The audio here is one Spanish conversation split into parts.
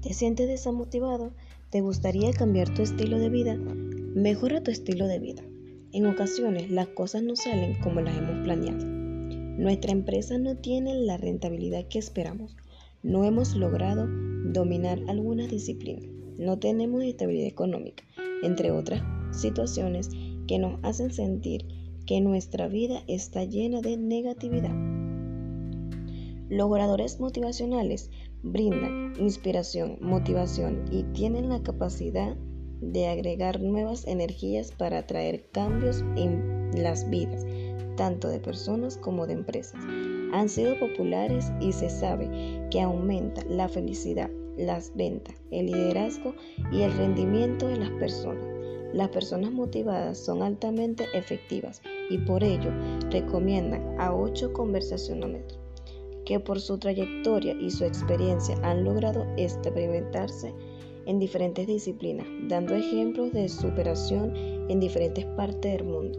¿Te sientes desamotivado? ¿Te gustaría cambiar tu estilo de vida? Mejora tu estilo de vida. En ocasiones las cosas no salen como las hemos planeado. Nuestra empresa no tiene la rentabilidad que esperamos. No hemos logrado dominar alguna disciplina. No tenemos estabilidad económica, entre otras situaciones que nos hacen sentir que nuestra vida está llena de negatividad. Los motivacionales brindan inspiración, motivación y tienen la capacidad de agregar nuevas energías para traer cambios en las vidas, tanto de personas como de empresas. Han sido populares y se sabe que aumenta la felicidad, las ventas, el liderazgo y el rendimiento de las personas. Las personas motivadas son altamente efectivas y por ello recomiendan a ocho conversacionales que por su trayectoria y su experiencia han logrado experimentarse en diferentes disciplinas, dando ejemplos de superación en diferentes partes del mundo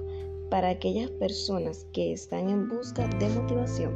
para aquellas personas que están en busca de motivación.